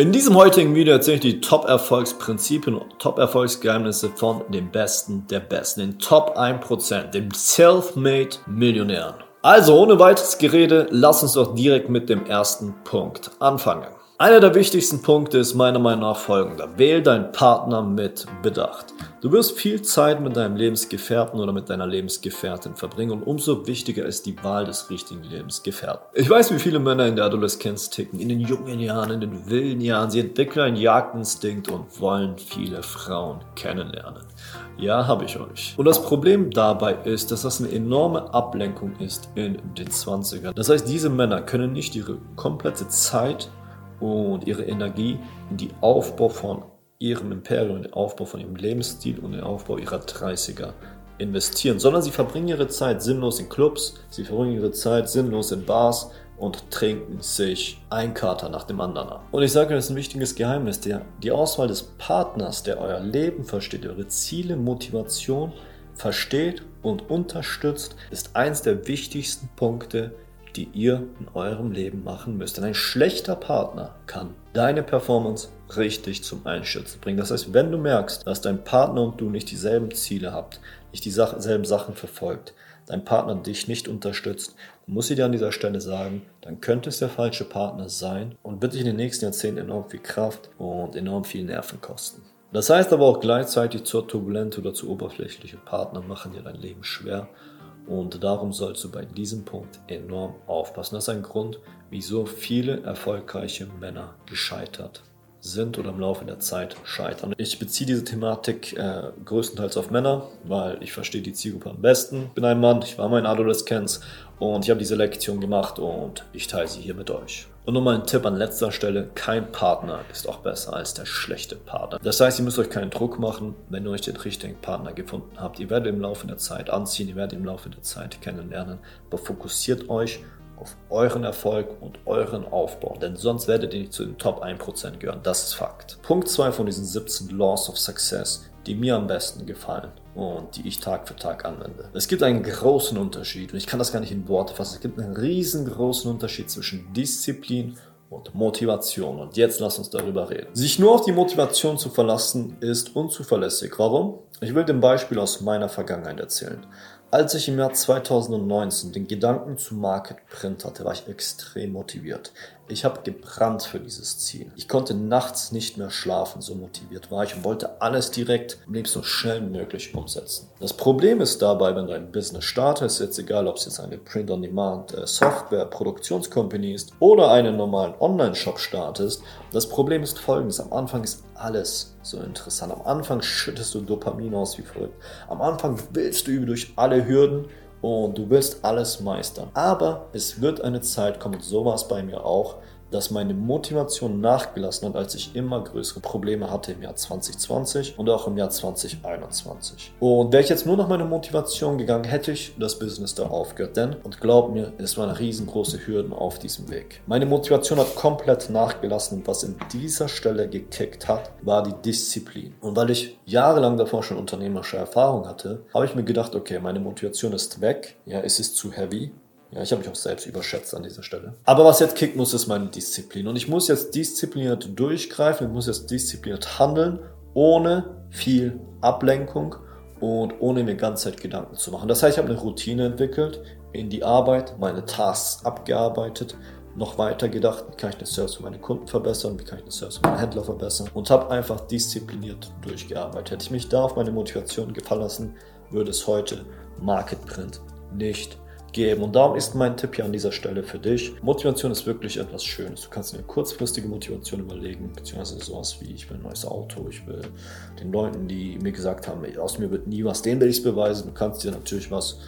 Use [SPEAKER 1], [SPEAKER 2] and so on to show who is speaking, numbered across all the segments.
[SPEAKER 1] In diesem heutigen Video erzähle ich die Top-Erfolgsprinzipien und Top-Erfolgsgeheimnisse von den Besten der Besten, den Top 1%, den Self-Made Millionären. Also ohne weiteres Gerede, lass uns doch direkt mit dem ersten Punkt anfangen. Einer der wichtigsten Punkte ist meiner Meinung nach folgender. Wähl deinen Partner mit Bedacht. Du wirst viel Zeit mit deinem Lebensgefährten oder mit deiner Lebensgefährtin verbringen und umso wichtiger ist die Wahl des richtigen Lebensgefährten. Ich weiß, wie viele Männer in der Adoleszenz ticken, in den jungen Jahren, in den wilden Jahren. Sie entwickeln einen Jagdinstinkt und wollen viele Frauen kennenlernen. Ja, habe ich euch. Und das Problem dabei ist, dass das eine enorme Ablenkung ist in den 20ern. Das heißt, diese Männer können nicht ihre komplette Zeit und ihre Energie in den Aufbau von ihrem Imperium, den Aufbau von ihrem Lebensstil und den Aufbau ihrer 30er investieren, sondern sie verbringen ihre Zeit sinnlos in Clubs, sie verbringen ihre Zeit sinnlos in Bars und trinken sich ein Kater nach dem anderen ab. Und ich sage, das ist ein wichtiges Geheimnis, der, die Auswahl des Partners, der euer Leben versteht, eure Ziele, Motivation versteht und unterstützt, ist eins der wichtigsten Punkte, die ihr in eurem Leben machen müsst. Denn ein schlechter Partner kann deine Performance richtig zum Einschützen bringen. Das heißt, wenn du merkst, dass dein Partner und du nicht dieselben Ziele habt, nicht dieselben Sachen verfolgt, dein Partner dich nicht unterstützt, muss ich dir an dieser Stelle sagen, dann könnte es der falsche Partner sein und wird dich in den nächsten Jahrzehnten enorm viel Kraft und enorm viel Nerven kosten. Das heißt aber auch gleichzeitig zur turbulente oder zu oberflächliche Partner machen dir dein Leben schwer und darum sollst du bei diesem Punkt enorm aufpassen. Das ist ein Grund, wieso viele erfolgreiche Männer gescheitert sind oder im Laufe der Zeit scheitern. Ich beziehe diese Thematik äh, größtenteils auf Männer, weil ich verstehe die Zielgruppe am besten. Ich bin ein Mann, ich war mein Adoleszenz und ich habe diese Lektion gemacht und ich teile sie hier mit euch. Und nochmal ein Tipp an letzter Stelle, kein Partner ist auch besser als der schlechte Partner. Das heißt, ihr müsst euch keinen Druck machen, wenn ihr euch den richtigen Partner gefunden habt. Ihr werdet im Laufe der Zeit anziehen, ihr werdet im Laufe der Zeit kennenlernen, aber fokussiert euch auf euren Erfolg und euren Aufbau, denn sonst werdet ihr nicht zu den Top 1% gehören, das ist Fakt. Punkt 2 von diesen 17 Laws of Success, die mir am besten gefallen und die ich Tag für Tag anwende. Es gibt einen großen Unterschied und ich kann das gar nicht in Worte fassen. Es gibt einen riesengroßen Unterschied zwischen Disziplin und Motivation. Und jetzt lass uns darüber reden. Sich nur auf die Motivation zu verlassen ist unzuverlässig. Warum? Ich will dem Beispiel aus meiner Vergangenheit erzählen. Als ich im Jahr 2019 den Gedanken zu Market Print hatte, war ich extrem motiviert. Ich habe gebrannt für dieses Ziel. Ich konnte nachts nicht mehr schlafen, so motiviert war ich und wollte alles direkt am liebsten so schnell wie möglich umsetzen. Das Problem ist dabei, wenn du ein Business startest, jetzt egal, ob es jetzt eine Print-on-Demand äh, Software Produktionscompany ist oder einen normalen Online-Shop startest, das Problem ist folgendes. Am Anfang ist alles so interessant. Am Anfang schüttest du Dopamin aus wie verrückt. Am Anfang willst du über durch alle Hürden und du wirst alles meistern. Aber es wird eine Zeit kommen, so war es bei mir auch, dass meine Motivation nachgelassen hat, als ich immer größere Probleme hatte im Jahr 2020 und auch im Jahr 2021. Und wäre ich jetzt nur nach meiner Motivation gegangen, hätte ich das Business da aufgehört. Denn, und glaub mir, es waren riesengroße Hürden auf diesem Weg. Meine Motivation hat komplett nachgelassen und was in dieser Stelle gekickt hat, war die Disziplin. Und weil ich jahrelang davor schon unternehmerische Erfahrung hatte, habe ich mir gedacht, okay, meine Motivation ist weg, ja, es ist zu heavy, ja, ich habe mich auch selbst überschätzt an dieser Stelle. Aber was jetzt kicken muss, ist meine Disziplin. Und ich muss jetzt diszipliniert durchgreifen, ich muss jetzt diszipliniert handeln, ohne viel Ablenkung und ohne mir ganze Zeit Gedanken zu machen. Das heißt, ich habe eine Routine entwickelt, in die Arbeit, meine Tasks abgearbeitet, noch weiter gedacht, wie kann ich den Service für meine Kunden verbessern, wie kann ich den Service für meine Händler verbessern und habe einfach diszipliniert durchgearbeitet. Hätte ich mich da auf meine Motivation gefallen lassen, würde es heute Market Print nicht geben. Und darum ist mein Tipp hier an dieser Stelle für dich. Motivation ist wirklich etwas Schönes. Du kannst eine kurzfristige Motivation überlegen, beziehungsweise sowas wie, ich will ein neues Auto, ich will den Leuten, die mir gesagt haben, aus mir wird nie was, denen will ich es beweisen. Du kannst dir natürlich was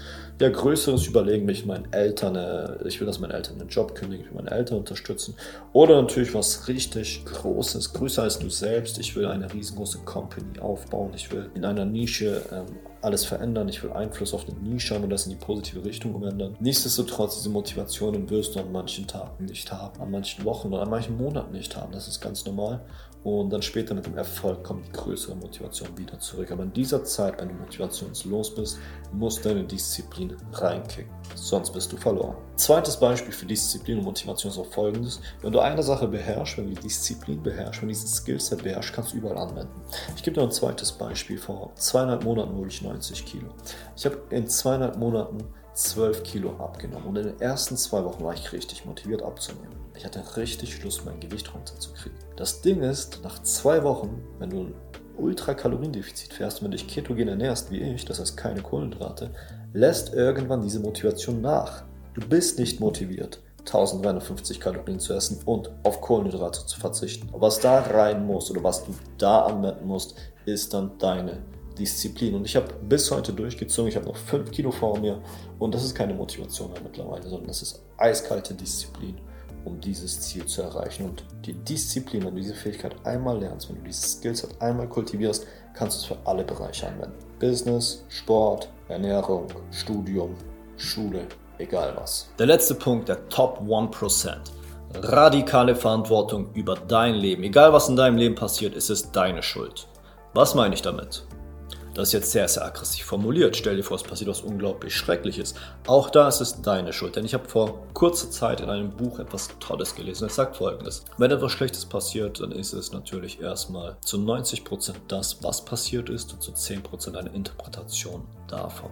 [SPEAKER 1] der Größeres überlegen, will ich meinen Eltern, äh, ich will, dass meine Eltern einen Job kündigen, ich will meine Eltern unterstützen. Oder natürlich was richtig Großes, größer als du selbst. Ich will eine riesengroße Company aufbauen. Ich will in einer Nische ähm, alles verändern. Ich will Einfluss auf eine Nische haben und das in die positive Richtung umändern. Nichtsdestotrotz, diese Motivationen wirst du an manchen Tagen nicht haben, an manchen Wochen oder an manchen Monaten nicht haben. Das ist ganz normal. Und dann später mit dem Erfolg kommt die größere Motivation wieder zurück. Aber in dieser Zeit, wenn du motivationslos bist, muss deine Disziplin reinkicken. Sonst bist du verloren. Zweites Beispiel für Disziplin und Motivation ist auch folgendes. Wenn du eine Sache beherrschst, wenn du die Disziplin beherrschst, wenn du dieses Skillset beherrschst, kannst du überall anwenden. Ich gebe dir ein zweites Beispiel. Vor zweieinhalb Monaten wurde ich 90 Kilo. Ich habe in zweieinhalb Monaten 12 Kilo abgenommen und in den ersten zwei Wochen war ich richtig motiviert abzunehmen. Ich hatte richtig Lust, mein Gewicht runterzukriegen. Das Ding ist, nach zwei Wochen, wenn du ein Ultrakaloriendefizit fährst und wenn du dich ketogen ernährst wie ich, das heißt keine Kohlenhydrate, lässt irgendwann diese Motivation nach. Du bist nicht motiviert, 1350 Kalorien zu essen und auf Kohlenhydrate zu verzichten. Was da rein muss oder was du da anwenden musst, ist dann deine Disziplin. Und ich habe bis heute durchgezogen. Ich habe noch 5 Kilo vor mir. Und das ist keine Motivation mehr mittlerweile, sondern das ist eiskalte Disziplin, um dieses Ziel zu erreichen. Und die Disziplin, wenn du diese Fähigkeit einmal lernst, wenn du dieses Skillset einmal kultivierst, kannst du es für alle Bereiche anwenden. Business, Sport, Ernährung, Studium, Schule, egal was. Der letzte Punkt, der Top 1%. Radikale Verantwortung über dein Leben. Egal was in deinem Leben passiert, ist es deine Schuld. Was meine ich damit? Das ist jetzt sehr, sehr aggressiv formuliert. Stell dir vor, es passiert was unglaublich Schreckliches. Auch da ist es deine Schuld. Denn ich habe vor kurzer Zeit in einem Buch etwas Tolles gelesen. Es sagt folgendes. Wenn etwas Schlechtes passiert, dann ist es natürlich erstmal zu 90% das, was passiert ist und zu 10% eine Interpretation davon.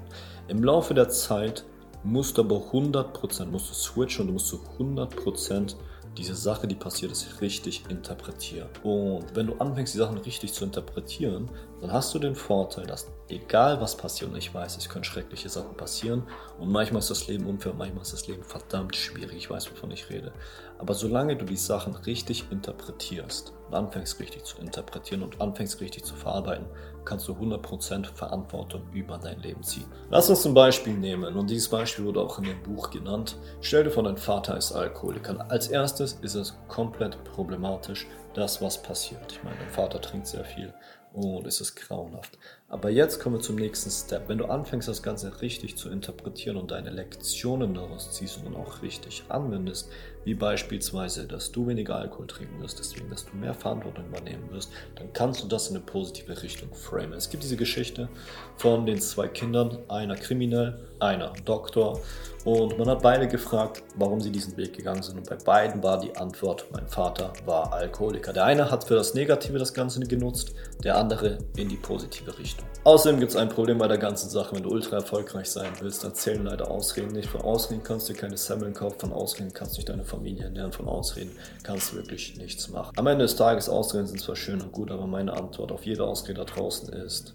[SPEAKER 1] Im Laufe der Zeit musst du aber 100%, musst du switchen und du musst zu 100% diese Sache, die passiert ist, richtig interpretieren. Und wenn du anfängst, die Sachen richtig zu interpretieren, dann hast du den Vorteil, dass egal was passiert, und ich weiß, es können schreckliche Sachen passieren und manchmal ist das Leben unfair, manchmal ist das Leben verdammt schwierig, ich weiß, wovon ich rede. Aber solange du die Sachen richtig interpretierst und anfängst richtig zu interpretieren und anfängst richtig zu verarbeiten, kannst du 100% Verantwortung über dein Leben ziehen. Lass uns ein Beispiel nehmen und dieses Beispiel wurde auch in dem Buch genannt. Stell dir vor, dein Vater ist Alkoholiker. Als erstes ist es komplett problematisch, das was passiert. Ich meine, dein Vater trinkt sehr viel und es ist grauenhaft. Aber jetzt kommen wir zum nächsten Step. Wenn du anfängst, das Ganze richtig zu interpretieren und deine Lektionen daraus ziehst und dann auch richtig anwendest, wie beispielsweise, dass du weniger Alkohol trinken wirst, deswegen, dass du mehr Verantwortung übernehmen wirst, dann kannst du das in eine positive Richtung framen. Es gibt diese Geschichte von den zwei Kindern, einer kriminell, einer Doktor. Und man hat beide gefragt, warum sie diesen Weg gegangen sind. Und bei beiden war die Antwort, mein Vater war Alkoholiker. Der eine hat für das Negative das Ganze genutzt, der andere in die positive Richtung. Außerdem gibt es ein Problem bei der ganzen Sache. Wenn du ultra erfolgreich sein willst, dann zählen leider Ausreden nicht. Von Ausreden kannst du keine Semmeln kaufen, von Ausreden kannst du nicht deine Familie ernähren, von Ausreden kannst du wirklich nichts machen. Am Ende des Tages, Ausreden sind zwar schön und gut, aber meine Antwort auf jede Ausrede da draußen ist,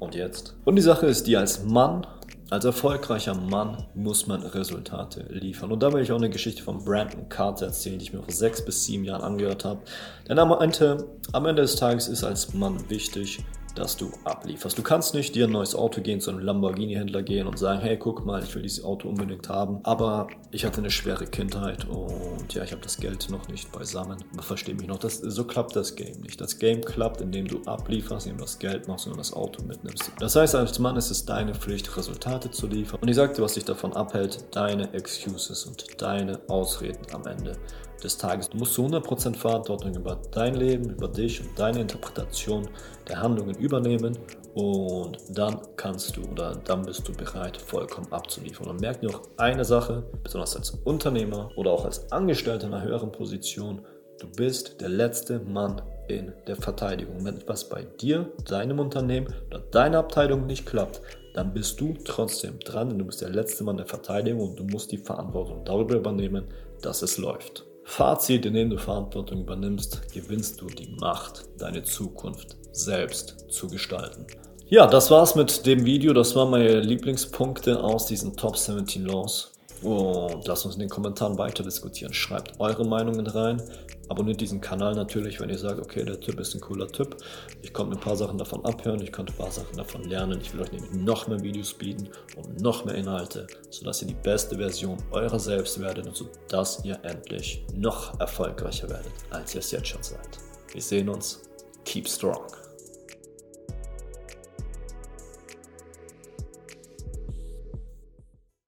[SPEAKER 1] und jetzt? Und die Sache ist die, als Mann, als erfolgreicher Mann muss man Resultate liefern. Und da will ich auch eine Geschichte von Brandon Carter erzählen, die ich mir vor sechs bis sieben Jahren angehört habe. Denn er meinte, am Ende des Tages ist als Mann wichtig, dass du ablieferst. Du kannst nicht dir ein neues Auto gehen, zu einem Lamborghini-Händler gehen und sagen, hey, guck mal, ich will dieses Auto unbedingt haben. Aber ich hatte eine schwere Kindheit und ja, ich habe das Geld noch nicht beisammen. Aber versteh mich noch, das, so klappt das Game nicht. Das Game klappt, indem du ablieferst, indem du das Geld machst und das Auto mitnimmst. Das heißt, als Mann ist es deine Pflicht, Resultate zu liefern. Und ich sagte, was dich davon abhält, deine Excuses und deine Ausreden am Ende des Tages. Du musst zu 100% Verantwortung über dein Leben, über dich und deine Interpretation der Handlungen übernehmen und dann kannst du oder dann bist du bereit, vollkommen abzuliefern. Und merk dir auch eine Sache, besonders als Unternehmer oder auch als Angestellter in einer höheren Position, du bist der letzte Mann in der Verteidigung. Wenn etwas bei dir, deinem Unternehmen oder deiner Abteilung nicht klappt, dann bist du trotzdem dran, denn du bist der letzte Mann der Verteidigung und du musst die Verantwortung darüber übernehmen, dass es läuft. Fazit, indem du Verantwortung übernimmst, gewinnst du die Macht, deine Zukunft selbst zu gestalten. Ja, das war's mit dem Video. Das waren meine Lieblingspunkte aus diesen Top 17 Laws. Und lasst uns in den Kommentaren weiter diskutieren. Schreibt eure Meinungen rein. Abonniert diesen Kanal natürlich, wenn ihr sagt, okay, der Typ ist ein cooler Typ. Ich konnte ein paar Sachen davon abhören, ich konnte ein paar Sachen davon lernen. Ich will euch nämlich noch mehr Videos bieten und noch mehr Inhalte, sodass ihr die beste Version eurer selbst werdet und sodass ihr endlich noch erfolgreicher werdet, als ihr es jetzt schon seid. Wir sehen uns. Keep strong.